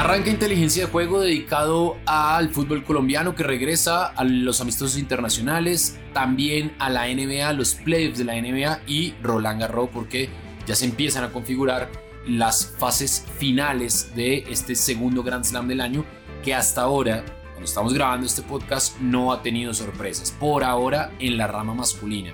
Arranca inteligencia de juego dedicado al fútbol colombiano que regresa a los amistosos internacionales, también a la NBA, los playoffs de la NBA y Roland Garros porque ya se empiezan a configurar las fases finales de este segundo Grand Slam del año que hasta ahora, cuando estamos grabando este podcast, no ha tenido sorpresas. Por ahora en la rama masculina.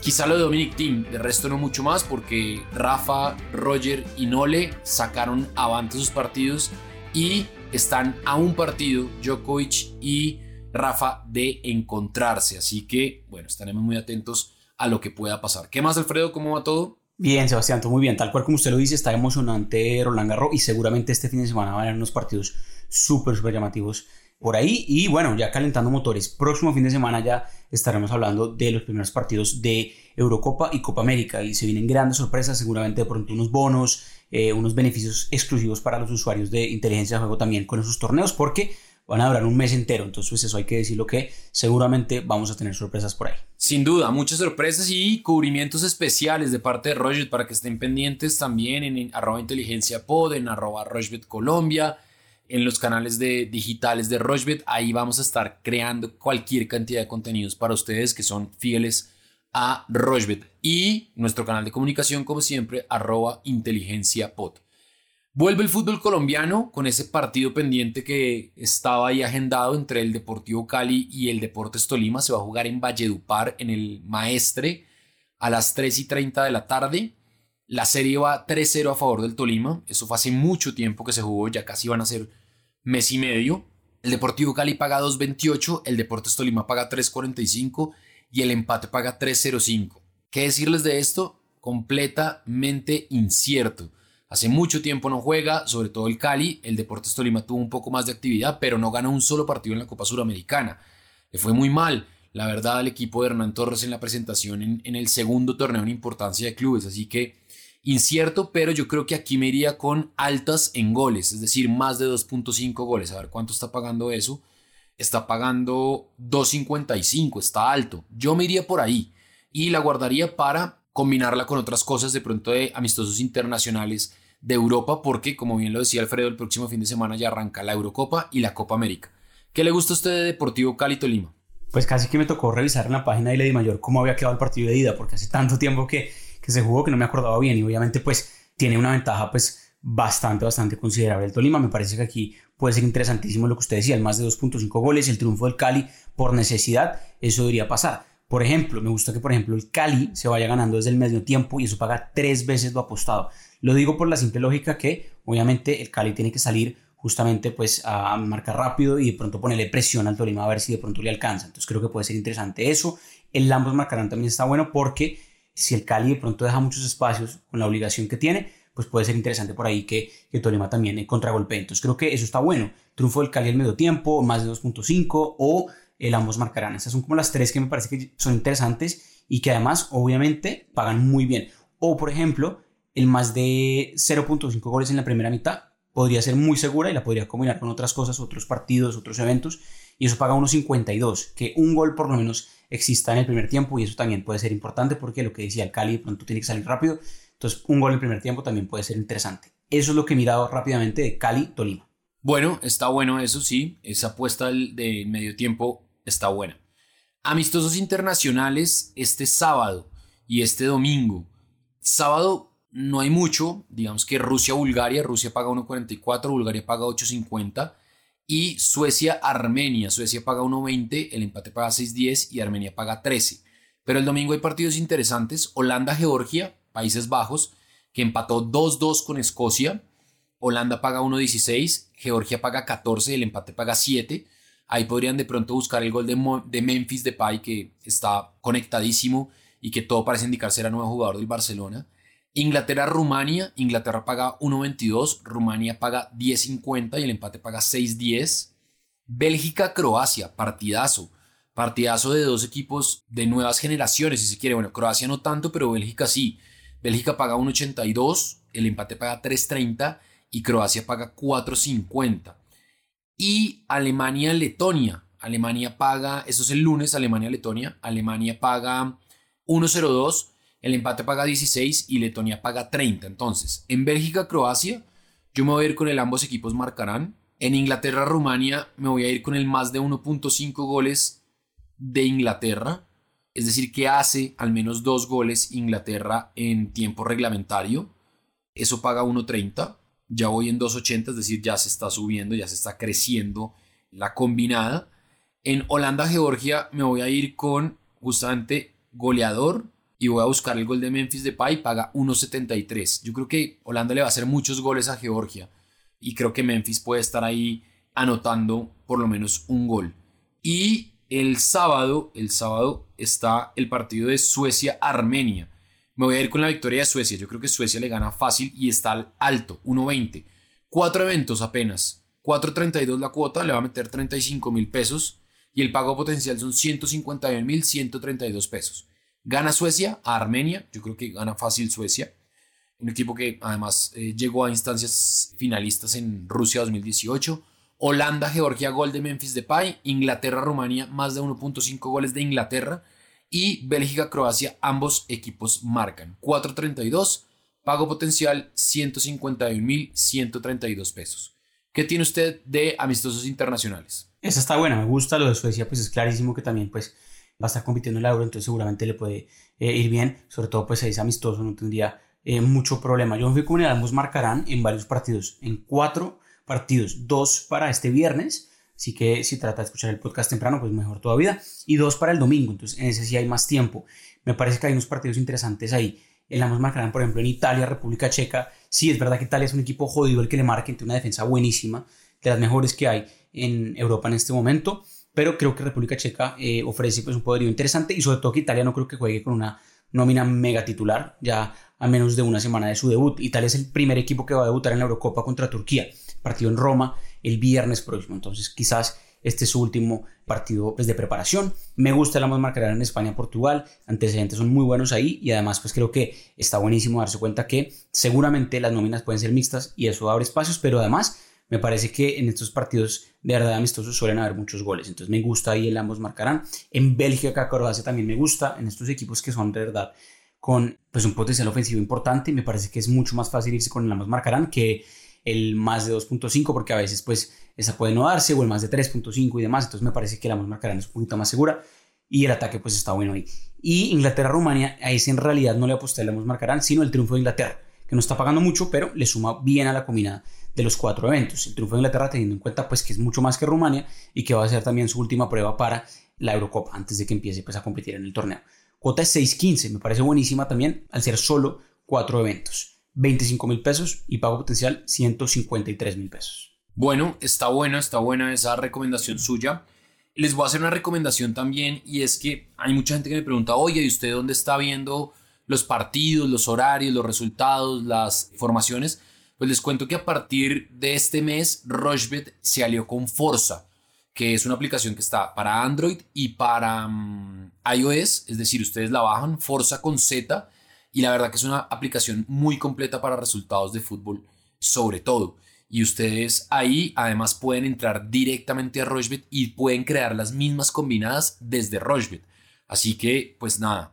Quizá lo de Dominic Team, de resto no mucho más porque Rafa, Roger y Nole sacaron avante sus partidos y están a un partido Djokovic y Rafa de encontrarse. Así que, bueno, estaremos muy atentos a lo que pueda pasar. ¿Qué más, Alfredo? ¿Cómo va todo? Bien, Sebastián, todo muy bien. Tal cual como usted lo dice, está emocionante Roland Garros y seguramente este fin de semana van a haber unos partidos súper, súper llamativos por ahí. Y bueno, ya calentando motores, próximo fin de semana ya estaremos hablando de los primeros partidos de Eurocopa y Copa América. Y se vienen grandes sorpresas, seguramente de pronto unos bonos, eh, unos beneficios exclusivos para los usuarios de inteligencia de juego también con esos torneos, porque van a durar un mes entero. Entonces, pues eso hay que decirlo que seguramente vamos a tener sorpresas por ahí. Sin duda, muchas sorpresas y cubrimientos especiales de parte de Roget para que estén pendientes también en arroba inteligencia pod, en arroba Colombia en los canales de, digitales de Rochbet. Ahí vamos a estar creando cualquier cantidad de contenidos para ustedes que son fieles a Rochbet. Y nuestro canal de comunicación, como siempre, arroba inteligencia Vuelve el fútbol colombiano con ese partido pendiente que estaba ahí agendado entre el Deportivo Cali y el Deportes Tolima. Se va a jugar en Valledupar, en el Maestre, a las 3 y 30 de la tarde. La serie va 3-0 a favor del Tolima. Eso fue hace mucho tiempo que se jugó, ya casi van a ser mes y medio. El Deportivo Cali paga 2.28, el Deportes Tolima paga 3.45 y el empate paga 3.05. ¿Qué decirles de esto? Completamente incierto. Hace mucho tiempo no juega, sobre todo el Cali. El Deportes Tolima tuvo un poco más de actividad, pero no ganó un solo partido en la Copa Suramericana. Le fue muy mal, la verdad, al equipo de Hernán Torres en la presentación en, en el segundo torneo en importancia de clubes. Así que incierto, pero yo creo que aquí me iría con altas en goles, es decir, más de 2.5 goles. A ver cuánto está pagando eso. Está pagando 2.55, está alto. Yo me iría por ahí y la guardaría para combinarla con otras cosas de pronto de amistosos internacionales de Europa, porque como bien lo decía Alfredo, el próximo fin de semana ya arranca la Eurocopa y la Copa América. ¿Qué le gusta a usted de Deportivo Cali Tolima? Pues casi que me tocó revisar en la página de Lady Mayor cómo había quedado el partido de ida, porque hace tanto tiempo que que se jugó que no me acordaba bien y obviamente pues tiene una ventaja pues bastante, bastante considerable el Tolima. Me parece que aquí puede ser interesantísimo lo que usted decía, el más de 2.5 goles, el triunfo del Cali por necesidad, eso debería pasar. Por ejemplo, me gusta que por ejemplo el Cali se vaya ganando desde el medio tiempo y eso paga tres veces lo apostado. Lo digo por la simple lógica que obviamente el Cali tiene que salir justamente pues a marcar rápido y de pronto ponerle presión al Tolima a ver si de pronto le alcanza. Entonces creo que puede ser interesante eso. El ambos marcarán también está bueno porque si el Cali de pronto deja muchos espacios con la obligación que tiene, pues puede ser interesante por ahí que, que Tolima también en contragolpe. Entonces creo que eso está bueno. Triunfo del Cali al medio tiempo, más de 2.5 o el ambos marcarán. Esas son como las tres que me parece que son interesantes y que además obviamente pagan muy bien. O por ejemplo, el más de 0.5 goles en la primera mitad podría ser muy segura y la podría combinar con otras cosas, otros partidos, otros eventos y eso paga 1.52, que un gol por lo menos exista en el primer tiempo y eso también puede ser importante porque lo que decía el Cali de pronto tiene que salir rápido, entonces un gol en primer tiempo también puede ser interesante. Eso es lo que he mirado rápidamente de Cali-Tolima. Bueno, está bueno eso sí, esa apuesta de medio tiempo está buena. Amistosos internacionales este sábado y este domingo. Sábado no hay mucho, digamos que Rusia-Bulgaria, Rusia paga 1.44, Bulgaria paga 8.50 y Suecia-Armenia. Suecia paga 1.20, el empate paga 6.10 y Armenia paga 13. Pero el domingo hay partidos interesantes. Holanda-Georgia, Países Bajos, que empató 2-2 con Escocia. Holanda paga 1.16, Georgia paga 14, el empate paga 7. Ahí podrían de pronto buscar el gol de, de Memphis Depay, que está conectadísimo y que todo parece indicar ser el nuevo jugador del Barcelona. Inglaterra-Rumania, Inglaterra paga 1.22, Rumania paga 10.50 y el empate paga 6.10. Bélgica-Croacia, partidazo. Partidazo de dos equipos de nuevas generaciones, si se quiere. Bueno, Croacia no tanto, pero Bélgica sí. Bélgica paga 1.82, el empate paga 3.30 y Croacia paga 4.50. Y Alemania-Letonia. Alemania paga, eso es el lunes, Alemania-Letonia. Alemania paga 1.02 el empate paga 16 y Letonia paga 30. Entonces, en Bélgica-Croacia, Yo me voy a ir con el ambos equipos marcarán. En Inglaterra-Rumania me voy a ir con el más de 1.5 goles de Inglaterra. Es decir, que hace al menos dos goles Inglaterra en tiempo reglamentario. Eso paga 1.30. Ya voy en 2.80, es decir, ya se está subiendo, ya se está creciendo la combinada. En Holanda-Georgia me voy a ir con justamente goleador y voy a buscar el gol de Memphis Depay, paga 1.73. Yo creo que Holanda le va a hacer muchos goles a Georgia y creo que Memphis puede estar ahí anotando por lo menos un gol. Y el sábado, el sábado está el partido de Suecia-Armenia. Me voy a ir con la victoria de Suecia. Yo creo que Suecia le gana fácil y está al alto, 1.20. Cuatro eventos apenas. 4.32 la cuota, le va a meter 35 mil pesos y el pago potencial son 151 mil 132 pesos. Gana Suecia a Armenia, yo creo que gana fácil Suecia. Un equipo que además eh, llegó a instancias finalistas en Rusia 2018. Holanda, Georgia, gol de Memphis Depay. Inglaterra, Rumania, más de 1.5 goles de Inglaterra. Y Bélgica, Croacia, ambos equipos marcan. 4.32, pago potencial 151.132 pesos. ¿Qué tiene usted de amistosos internacionales? Esa está buena, me gusta. Lo de Suecia, pues es clarísimo que también pues va a estar compitiendo en el Euro, entonces seguramente le puede eh, ir bien. Sobre todo, pues es amistoso, no tendría eh, mucho problema. Fui con el ambos marcarán en varios partidos, en cuatro partidos, dos para este viernes. Así que si trata de escuchar el podcast temprano, pues mejor todavía. Y dos para el domingo, entonces en ese sí hay más tiempo. Me parece que hay unos partidos interesantes ahí. El ambos marcarán, por ejemplo, en Italia, República Checa. Sí, es verdad que Italia es un equipo jodido el que le marca, entre una defensa buenísima, de las mejores que hay en Europa en este momento pero creo que República Checa eh, ofrece pues, un poderío interesante y sobre todo que Italia no creo que juegue con una nómina mega titular ya a menos de una semana de su debut. Italia es el primer equipo que va a debutar en la Eurocopa contra Turquía, partido en Roma el viernes próximo, entonces quizás este es su último partido pues, de preparación. Me gusta la más marcarán en España-Portugal, antecedentes son muy buenos ahí y además pues creo que está buenísimo darse cuenta que seguramente las nóminas pueden ser mixtas y eso abre espacios, pero además me parece que en estos partidos de verdad amistosos suelen haber muchos goles. Entonces me gusta ahí el ambos marcarán. En Bélgica, Croacia también me gusta. En estos equipos que son de verdad con pues, un potencial ofensivo importante, me parece que es mucho más fácil irse con el ambos marcarán que el más de 2.5 porque a veces pues esa puede no darse o el más de 3.5 y demás. Entonces me parece que el ambos marcarán es un poquito más segura y el ataque pues está bueno ahí. Y Inglaterra-Rumania, ahí sí en realidad no le aposté el ambos marcarán, sino el triunfo de Inglaterra, que no está pagando mucho, pero le suma bien a la combinada de los cuatro eventos. El triunfo de Inglaterra teniendo en cuenta pues que es mucho más que Rumania y que va a ser también su última prueba para la Eurocopa antes de que empiece pues a competir en el torneo. Cuota es 6.15, me parece buenísima también al ser solo cuatro eventos. 25 mil pesos y pago potencial 153 mil pesos. Bueno, está buena, está buena esa recomendación suya. Les voy a hacer una recomendación también y es que hay mucha gente que me pregunta, oye, ¿y usted dónde está viendo los partidos, los horarios, los resultados, las formaciones? Pues les cuento que a partir de este mes Rochebet se alió con Forza, que es una aplicación que está para Android y para mm, iOS, es decir, ustedes la bajan, Forza con Z, y la verdad que es una aplicación muy completa para resultados de fútbol, sobre todo. Y ustedes ahí además pueden entrar directamente a Rochebet y pueden crear las mismas combinadas desde Rochebet. Así que, pues nada,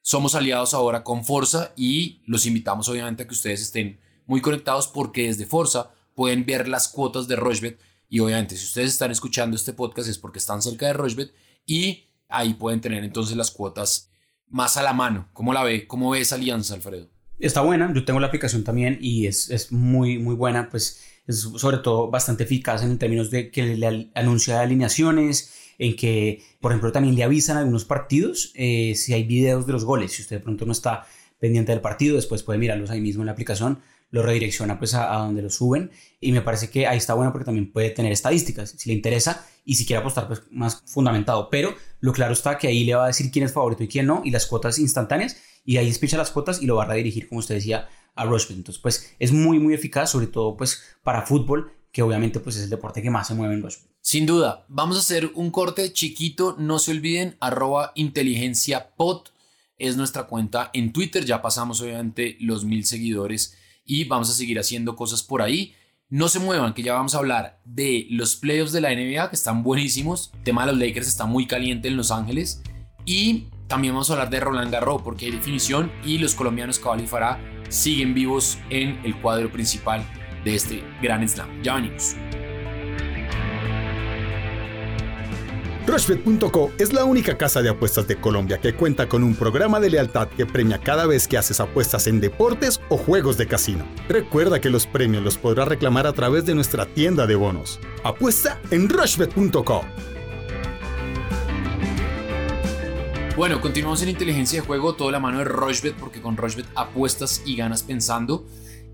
somos aliados ahora con Forza y los invitamos obviamente a que ustedes estén muy conectados porque desde Forza pueden ver las cuotas de Rochebet y obviamente si ustedes están escuchando este podcast es porque están cerca de Rochebet y ahí pueden tener entonces las cuotas más a la mano. ¿Cómo la ve? ¿Cómo ve esa alianza, Alfredo? Está buena, yo tengo la aplicación también y es, es muy, muy buena, pues es sobre todo bastante eficaz en términos de que le anuncia alineaciones, en que, por ejemplo, también le avisan algunos partidos eh, si hay videos de los goles. Si usted de pronto no está pendiente del partido, después puede mirarlos ahí mismo en la aplicación lo redirecciona pues a, donde lo suben. Y me parece que ahí está bueno porque también puede tener estadísticas si le interesa y si quiere apostar pues más fundamentado, pero lo claro está que ahí le va a decir quién es favorito y quién no y las cuotas instantáneas y ahí despicha las cuotas y lo va a redirigir como usted decía a Rushbet, entonces pues es muy muy eficaz sobre todo pues para fútbol que obviamente pues es el deporte que más se mueve en Rushbet. Sin duda, vamos a hacer un corte chiquito, no se olviden, arroba inteligencia es nuestra cuenta en Twitter, ya pasamos obviamente los mil seguidores y vamos a seguir haciendo cosas por ahí. No se muevan, que ya vamos a hablar de los playoffs de la NBA, que están buenísimos. El tema de los Lakers está muy caliente en Los Ángeles. Y también vamos a hablar de Roland Garros, porque hay definición y los colombianos Cabal y Farah siguen vivos en el cuadro principal de este gran slam. Ya venimos. Rushbet.co es la única casa de apuestas de Colombia que cuenta con un programa de lealtad que premia cada vez que haces apuestas en deportes o juegos de casino. Recuerda que los premios los podrás reclamar a través de nuestra tienda de bonos. Apuesta en Rushbet.co. Bueno, continuamos en inteligencia de juego, toda la mano de Rushbet, porque con Rushbet apuestas y ganas pensando.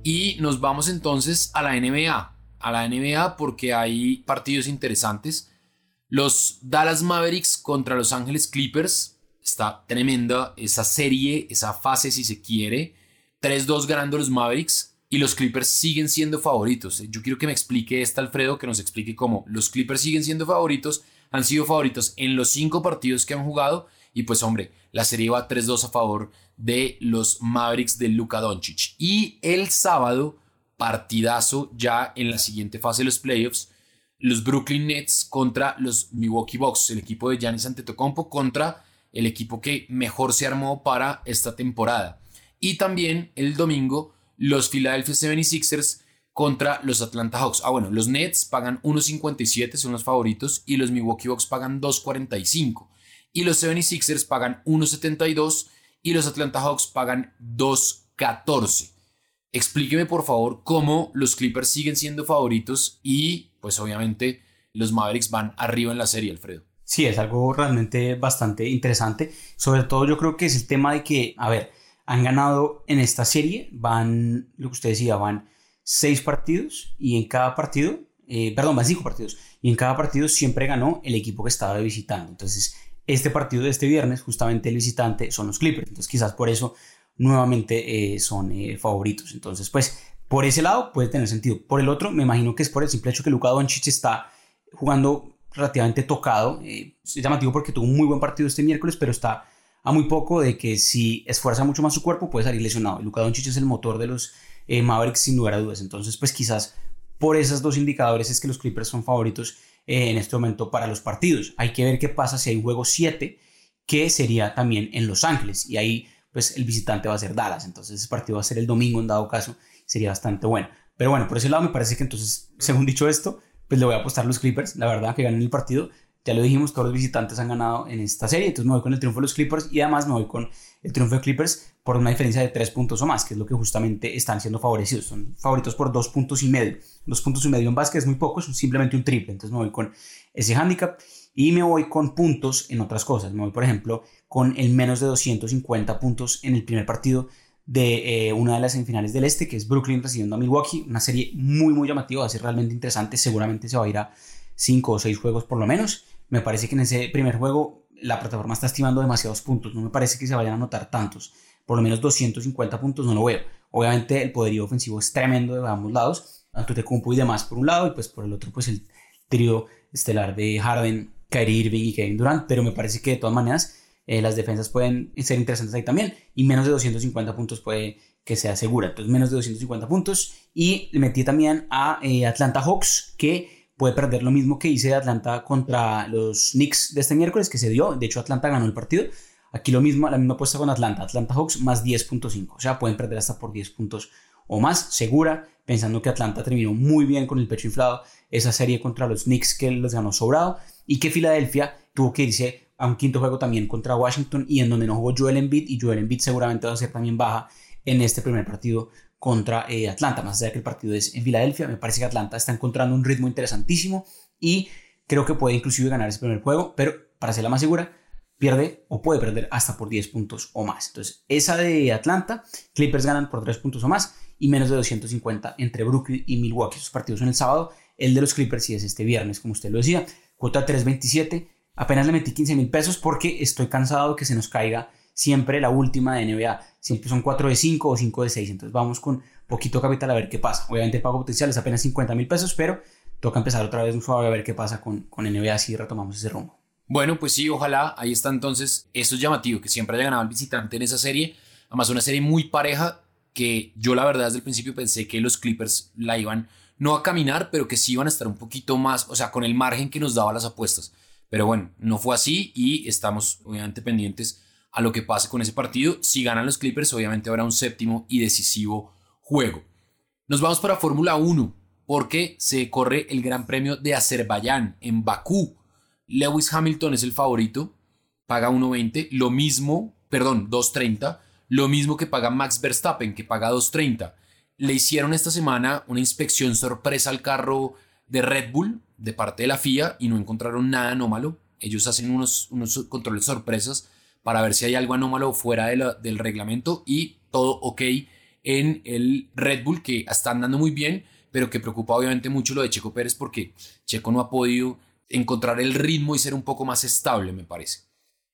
Y nos vamos entonces a la NBA. A la NBA porque hay partidos interesantes. Los Dallas Mavericks contra Los Ángeles Clippers. Está tremenda esa serie, esa fase si se quiere. 3-2 ganando los Mavericks y los Clippers siguen siendo favoritos. Yo quiero que me explique esta Alfredo, que nos explique cómo los Clippers siguen siendo favoritos, han sido favoritos en los cinco partidos que han jugado y pues hombre, la serie va 3-2 a favor de los Mavericks de Luka Doncic. Y el sábado, partidazo ya en la siguiente fase de los playoffs, los Brooklyn Nets contra los Milwaukee Bucks, el equipo de Giannis Antetokounmpo contra el equipo que mejor se armó para esta temporada. Y también el domingo los Philadelphia 76ers contra los Atlanta Hawks. Ah, bueno, los Nets pagan 1.57, son los favoritos, y los Milwaukee Bucks pagan 2.45. Y los 76ers pagan 1.72 y los Atlanta Hawks pagan 2.14. Explíqueme por favor cómo los Clippers siguen siendo favoritos y pues obviamente los Mavericks van arriba en la serie, Alfredo. Sí, es algo realmente bastante interesante. Sobre todo yo creo que es el tema de que, a ver, han ganado en esta serie, van, lo que usted decía, van seis partidos y en cada partido, eh, perdón, van cinco partidos y en cada partido siempre ganó el equipo que estaba visitando. Entonces, este partido de este viernes, justamente el visitante son los Clippers. Entonces, quizás por eso nuevamente eh, son eh, favoritos. Entonces, pues por ese lado puede tener sentido. Por el otro, me imagino que es por el simple hecho que Luka Doncic está jugando relativamente tocado. Eh, es llamativo porque tuvo un muy buen partido este miércoles, pero está a muy poco de que si esfuerza mucho más su cuerpo puede salir lesionado. Luka Doncic es el motor de los Mavericks sin lugar a dudas. Entonces, pues quizás por esos dos indicadores es que los Clippers son favoritos en este momento para los partidos. Hay que ver qué pasa si hay juego 7, que sería también en Los Ángeles. Y ahí pues el visitante va a ser Dallas. Entonces ese partido va a ser el domingo en dado caso, sería bastante bueno. Pero bueno, por ese lado me parece que entonces, según dicho esto, pues le voy a apostar a los Clippers, la verdad, que ganen el partido. Ya lo dijimos, todos los visitantes han ganado en esta serie, entonces me voy con el triunfo de los Clippers y además me voy con el triunfo de Clippers por una diferencia de tres puntos o más, que es lo que justamente están siendo favorecidos. Son favoritos por dos puntos y medio. Dos puntos y medio en básquet es muy poco, es simplemente un triple, entonces me voy con ese handicap y me voy con puntos en otras cosas. Me voy, por ejemplo, con el menos de 250 puntos en el primer partido de eh, una de las semifinales del Este, que es Brooklyn recibiendo a Milwaukee. Una serie muy, muy llamativa, va a ser realmente interesante. Seguramente se va a ir a 5 o 6 juegos por lo menos. Me parece que en ese primer juego la plataforma está estimando demasiados puntos. No me parece que se vayan a anotar tantos. Por lo menos 250 puntos no lo veo. Obviamente el poderío ofensivo es tremendo de ambos lados. Antetokounmpo y demás por un lado y pues por el otro pues el trío estelar de Harden, Kyrie Irving y Kevin Durant. Pero me parece que de todas maneras eh, las defensas pueden ser interesantes ahí también y menos de 250 puntos puede que sea segura. Entonces menos de 250 puntos y metí también a eh, Atlanta Hawks que puede perder lo mismo que hice de Atlanta contra los Knicks de este miércoles que se dio. De hecho Atlanta ganó el partido. Aquí lo mismo, la misma apuesta con Atlanta. Atlanta Hawks más 10.5. O sea, pueden perder hasta por 10 puntos o más, segura, pensando que Atlanta terminó muy bien con el pecho inflado esa serie contra los Knicks que los ganó sobrado y que Filadelfia tuvo que irse a un quinto juego también contra Washington y en donde no jugó Joel Embiid y Joel Embiid seguramente va a ser también baja en este primer partido contra eh, Atlanta, más allá de que el partido es en Filadelfia, me parece que Atlanta está encontrando un ritmo interesantísimo y creo que puede inclusive ganar ese primer juego, pero para ser la más segura, pierde o puede perder hasta por 10 puntos o más. Entonces, esa de Atlanta, Clippers ganan por 3 puntos o más y menos de 250 entre Brooklyn y Milwaukee. Esos partidos son el sábado, el de los Clippers sí es este viernes, como usted lo decía, cuota 327 Apenas le metí 15 mil pesos porque estoy cansado de que se nos caiga siempre la última de NBA. Siempre son 4 de 5 o 5 de 6. Entonces vamos con poquito capital a ver qué pasa. Obviamente el pago potencial es apenas 50 mil pesos, pero toca empezar otra vez un suave a ver qué pasa con, con NBA si retomamos ese rumbo. Bueno, pues sí, ojalá. Ahí está entonces. Eso es llamativo, que siempre haya ganado el visitante en esa serie. Además, una serie muy pareja que yo la verdad desde el principio pensé que los Clippers la iban no a caminar, pero que sí iban a estar un poquito más, o sea, con el margen que nos daba las apuestas. Pero bueno, no fue así y estamos obviamente pendientes a lo que pase con ese partido. Si ganan los Clippers, obviamente habrá un séptimo y decisivo juego. Nos vamos para Fórmula 1 porque se corre el Gran Premio de Azerbaiyán en Bakú. Lewis Hamilton es el favorito, paga 1.20, lo mismo, perdón, 2.30, lo mismo que paga Max Verstappen, que paga 2.30. Le hicieron esta semana una inspección sorpresa al carro de Red Bull de parte de la FIA y no encontraron nada anómalo. Ellos hacen unos, unos controles sorpresas para ver si hay algo anómalo fuera del reglamento y todo ok en el Red Bull que está andando muy bien, pero que preocupa obviamente mucho lo de Checo Pérez porque Checo no ha podido encontrar el ritmo y ser un poco más estable, me parece.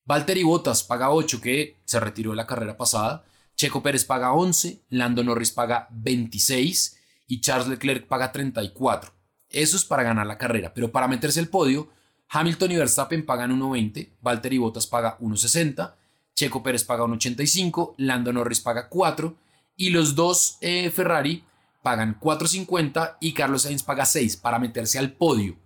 Valtteri Bottas paga 8, que se retiró de la carrera pasada. Checo Pérez paga 11, Lando Norris paga 26 y Charles Leclerc paga 34. Eso es para ganar la carrera, pero para meterse al podio, Hamilton y Verstappen pagan 1.20, Valtteri Bottas paga 1.60, Checo Pérez paga 1.85, Lando Norris paga 4 y los dos eh, Ferrari pagan 4.50 y Carlos Sainz paga 6 para meterse al podio.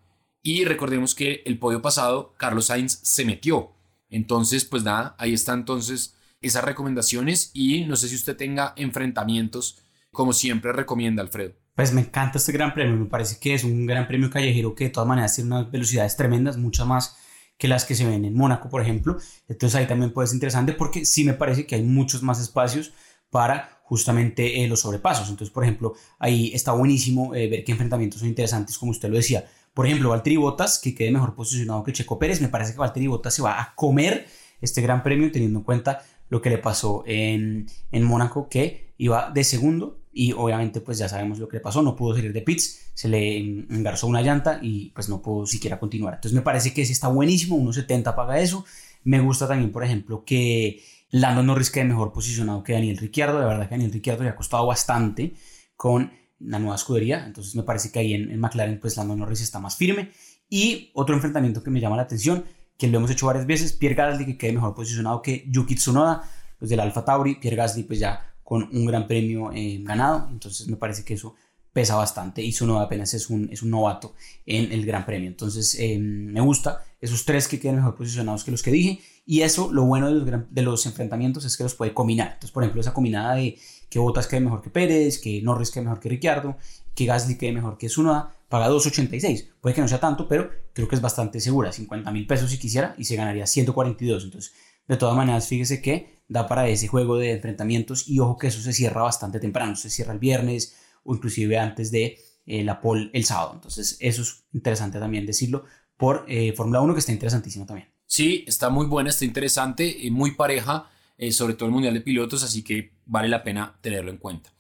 Y recordemos que el podio pasado Carlos Sainz se metió. Entonces, pues nada, ahí están entonces esas recomendaciones y no sé si usted tenga enfrentamientos como siempre recomienda Alfredo. Pues me encanta este gran premio, me parece que es un gran premio callejero que de todas maneras tiene unas velocidades tremendas, muchas más que las que se ven en Mónaco, por ejemplo. Entonces ahí también puede ser interesante porque sí me parece que hay muchos más espacios para justamente eh, los sobrepasos. Entonces, por ejemplo, ahí está buenísimo eh, ver qué enfrentamientos son interesantes, como usted lo decía. Por ejemplo, Valtteri Bottas, que quede mejor posicionado que Checo Pérez. Me parece que Valtteri Bottas se va a comer este gran premio teniendo en cuenta lo que le pasó en, en Mónaco, que iba de segundo y obviamente pues ya sabemos lo que le pasó, no pudo salir de pits, se le engarzó una llanta y pues no pudo siquiera continuar. Entonces me parece que sí está buenísimo, 1.70 paga eso. Me gusta también, por ejemplo, que Lando Norris quede mejor posicionado que Daniel Ricciardo. De verdad que Daniel Ricciardo le ha costado bastante con la nueva escudería. Entonces me parece que ahí en, McLaren pues Lando Norris está más firme. Y otro enfrentamiento que me llama la atención, que lo hemos hecho varias veces, Pierre Gasly que quede mejor posicionado que Yuki Tsunoda, los del Alfa Tauri. Pierre Gasly pues ya un gran premio eh, ganado. Entonces me parece que eso pesa bastante y Tsunoda apenas es un, es un novato en el Gran Premio. Entonces eh, me gusta esos tres que queden mejor posicionados que los que dije y eso lo bueno de los, de los enfrentamientos es que los puede combinar. Entonces por ejemplo esa combinada de que Bottas quede mejor que Pérez, que Norris quede mejor que Ricciardo, que Gasly quede mejor que Tsunoda, paga 2.86. Puede que no sea tanto, pero creo que es bastante segura. 50 mil pesos si quisiera y se ganaría 142. Entonces de todas maneras fíjese que da para ese juego de enfrentamientos y ojo que eso se cierra bastante temprano, se cierra el viernes o inclusive antes de eh, la pole el sábado. Entonces eso es interesante también decirlo por eh, Fórmula 1 que está interesantísimo también. Sí, está muy buena, está interesante, muy pareja, eh, sobre todo el Mundial de Pilotos, así que vale la pena tenerlo en cuenta.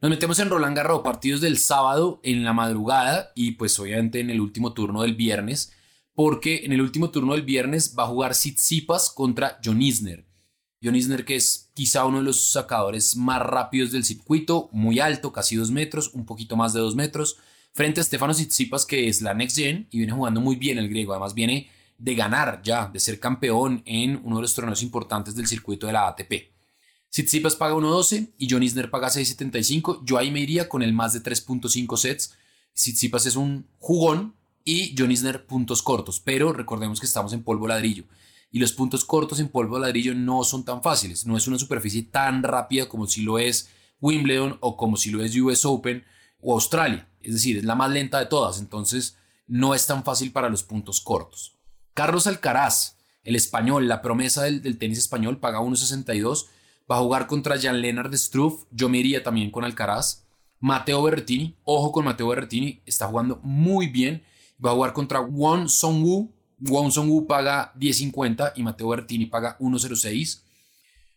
Nos metemos en Roland Garros, partidos del sábado en la madrugada y pues obviamente en el último turno del viernes, porque en el último turno del viernes va a jugar Tsitsipas contra John Isner. John Isner, que es quizá uno de los sacadores más rápidos del circuito, muy alto, casi dos metros, un poquito más de dos metros, frente a Stefano Tsitsipas, que es la next gen y viene jugando muy bien el griego. Además, viene de ganar ya, de ser campeón en uno de los torneos importantes del circuito de la ATP. Tsitsipas paga 1.12 y John Isner paga 6.75. Yo ahí me iría con el más de 3.5 sets. Tsitsipas es un jugón y John Isner puntos cortos, pero recordemos que estamos en polvo ladrillo y los puntos cortos en polvo ladrillo no son tan fáciles. No es una superficie tan rápida como si lo es Wimbledon o como si lo es US Open o Australia. Es decir, es la más lenta de todas, entonces no es tan fácil para los puntos cortos. Carlos Alcaraz, el español, la promesa del, tenis español, paga 1.62. Va a jugar contra Jan Lennart Struff. Yo me iría también con Alcaraz. Mateo Berrettini, ojo con Mateo Berrettini, está jugando muy bien. Va a jugar contra Won Song-woo, Wong Song-woo paga 10.50 y Mateo Bertini paga 1.06.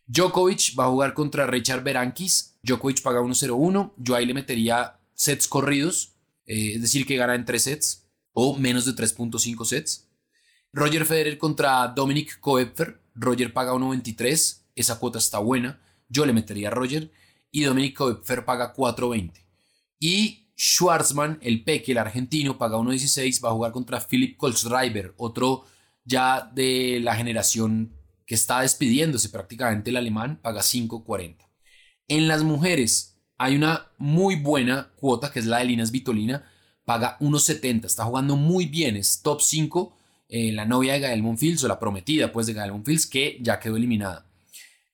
Djokovic va a jugar contra Richard Berankis. Djokovic paga 1.01. Yo ahí le metería sets corridos, eh, es decir, que gana en 3 sets o menos de 3.5 sets. Roger Federer contra Dominic Koepfer. Roger paga 1.23. Esa cuota está buena. Yo le metería a Roger. Y Dominic Koepfer paga 4.20. Y Schwarzman, el Peque, el argentino, paga 1.16, va a jugar contra Philip Kolschreiber, otro ya de la generación que está despidiéndose prácticamente el alemán, paga 5.40. En las mujeres hay una muy buena cuota que es la de Linas Vitolina, paga 1.70, está jugando muy bien, es top 5, eh, la novia de Gael Monfils o la prometida pues de Gael Monfils que ya quedó eliminada.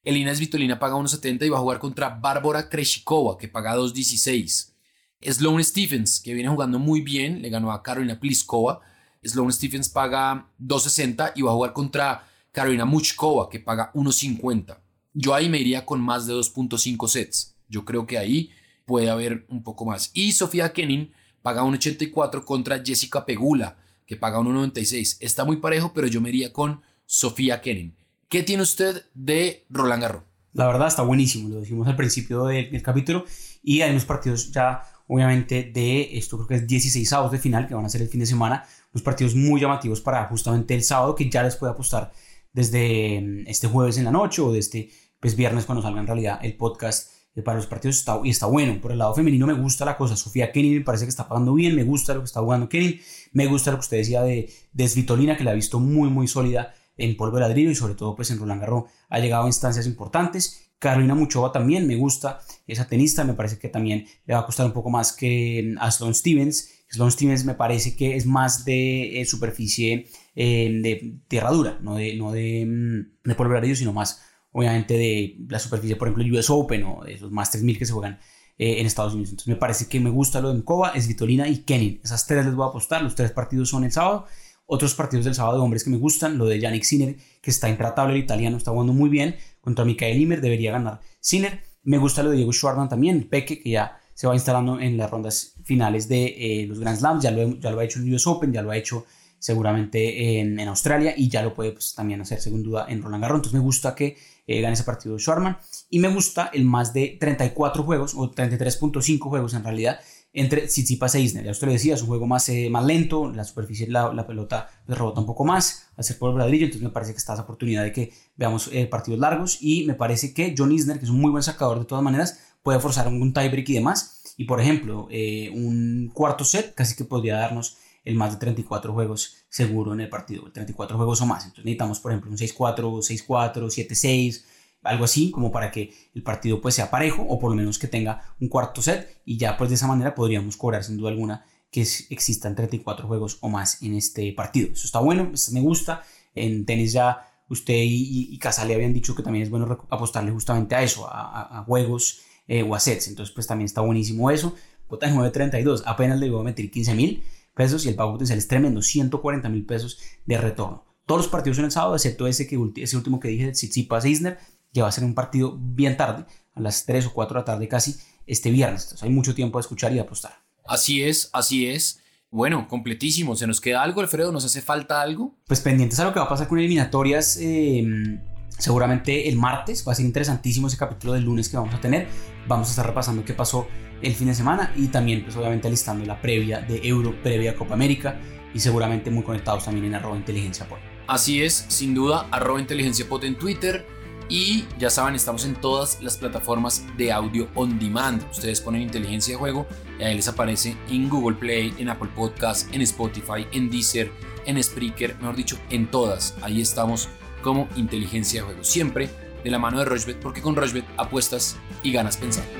Elinas Vitolina paga 1.70 y va a jugar contra Bárbara Kreshikova que paga 2.16. Sloane Stephens, que viene jugando muy bien, le ganó a Carolina Pliskova. Sloane Stephens paga 2.60 y va a jugar contra Carolina Muchkova, que paga 1.50. Yo ahí me iría con más de 2.5 sets. Yo creo que ahí puede haber un poco más. Y Sofía Kenin paga 1.84 contra Jessica Pegula, que paga 1.96. Está muy parejo, pero yo me iría con Sofía Kenin. ¿Qué tiene usted de Roland Garros? La verdad está buenísimo, lo dijimos al principio del, capítulo y hay unos partidos ya obviamente de esto creo que es 16 sábados de final que van a ser el fin de semana, unos partidos muy llamativos para justamente el sábado que ya les puede apostar desde mm, este jueves en la noche o de este pues, viernes cuando salga en realidad el podcast eh, para los partidos está, y está bueno. Por el lado femenino me gusta la cosa. Sofía Kenny me parece que está pagando bien, me gusta lo que está jugando Kenny, me gusta lo que usted decía de, de Svitolina, que la ha visto muy, muy sólida en polvo de ladrillo y sobre todo pues en Roland Garros ha llegado a instancias importantes. Carolina Muchova también me gusta, esa tenista me parece que también le va a costar un poco más que a Sloane Stevens. Sloane Stevens me parece que es más de eh, superficie eh, de tierra dura, no de, no de, mm, de polvo sino más obviamente de la superficie, por ejemplo, el US Open o de los Masters 1000 que se juegan eh, en Estados Unidos. Entonces me parece que me gusta lo de Mkova, es Vitolina y Kenin. Esas tres les voy a apostar, los tres partidos son el sábado. Otros partidos del sábado de hombres que me gustan, lo de Yannick Sinner, que está intratable, el italiano está jugando muy bien, contra Mikael Imer debería ganar Sinner. Me gusta lo de Diego Schwartzman también, el Peque, que ya se va instalando en las rondas finales de eh, los Grand Slams, ya lo, ya lo ha hecho en US Open, ya lo ha hecho seguramente en, en Australia y ya lo puede pues, también hacer, según duda, en Roland Garros. Entonces me gusta que eh, gane ese partido Schwarman. Y me gusta el más de 34 juegos, o 33.5 juegos en realidad, entre Tsitsipas e Isner. Ya usted lo decía, es un juego más, eh, más lento, la superficie, la, la pelota le rebota un poco más, al ser por el ladrillo, entonces me parece que está esa oportunidad de que veamos eh, partidos largos y me parece que John Isner, que es un muy buen sacador de todas maneras, puede forzar un tiebreak y demás. Y por ejemplo, un cuarto set casi que podría darnos el más de 34 juegos seguro en el partido, 34 juegos o más. Entonces necesitamos, por ejemplo, un 6-4, 6-4, 7-6, algo así, como para que el partido pues sea parejo o por lo menos que tenga un cuarto set y ya pues de esa manera podríamos cobrar sin duda alguna que existan 34 juegos o más en este partido. Eso está bueno, me gusta. En tenis ya usted y, Casale habían dicho que también es bueno apostarle justamente a eso, a, juegos eh, o a sets. Entonces pues también está buenísimo eso. Cuota 9.32, apenas le voy a meter 15 mil pesos y el pago potencial es tremendo, 140 mil pesos de retorno. Todos los partidos son el sábado, excepto ese, que, ese último que dije, Tsitsipas Isner, que va a ser un partido bien tarde, a las 3 o 4 de la tarde casi, este viernes. Entonces hay mucho tiempo de escuchar y de apostar. Así es, así es. Bueno, completísimo. ¿Se nos queda algo, Alfredo? ¿Nos hace falta algo? Pues pendientes a lo que va a pasar con eliminatorias. Eh, seguramente el martes va a ser interesantísimo ese capítulo del lunes que vamos a tener. Vamos a estar repasando qué pasó el fin de semana y también pues obviamente listando la previa de Euro, previa Copa América y seguramente muy conectados también en arroba inteligencia pot. Así es, sin duda, arroba inteligencia pot en Twitter y ya saben, estamos en todas las plataformas de audio on demand. Ustedes ponen inteligencia de juego y ahí les aparece en Google Play, en Apple Podcast, en Spotify, en Deezer, en Spreaker, mejor dicho, en todas. Ahí estamos como inteligencia de juego. Siempre de la mano de Rochbet, porque con Rochbet apuestas y ganas pensando.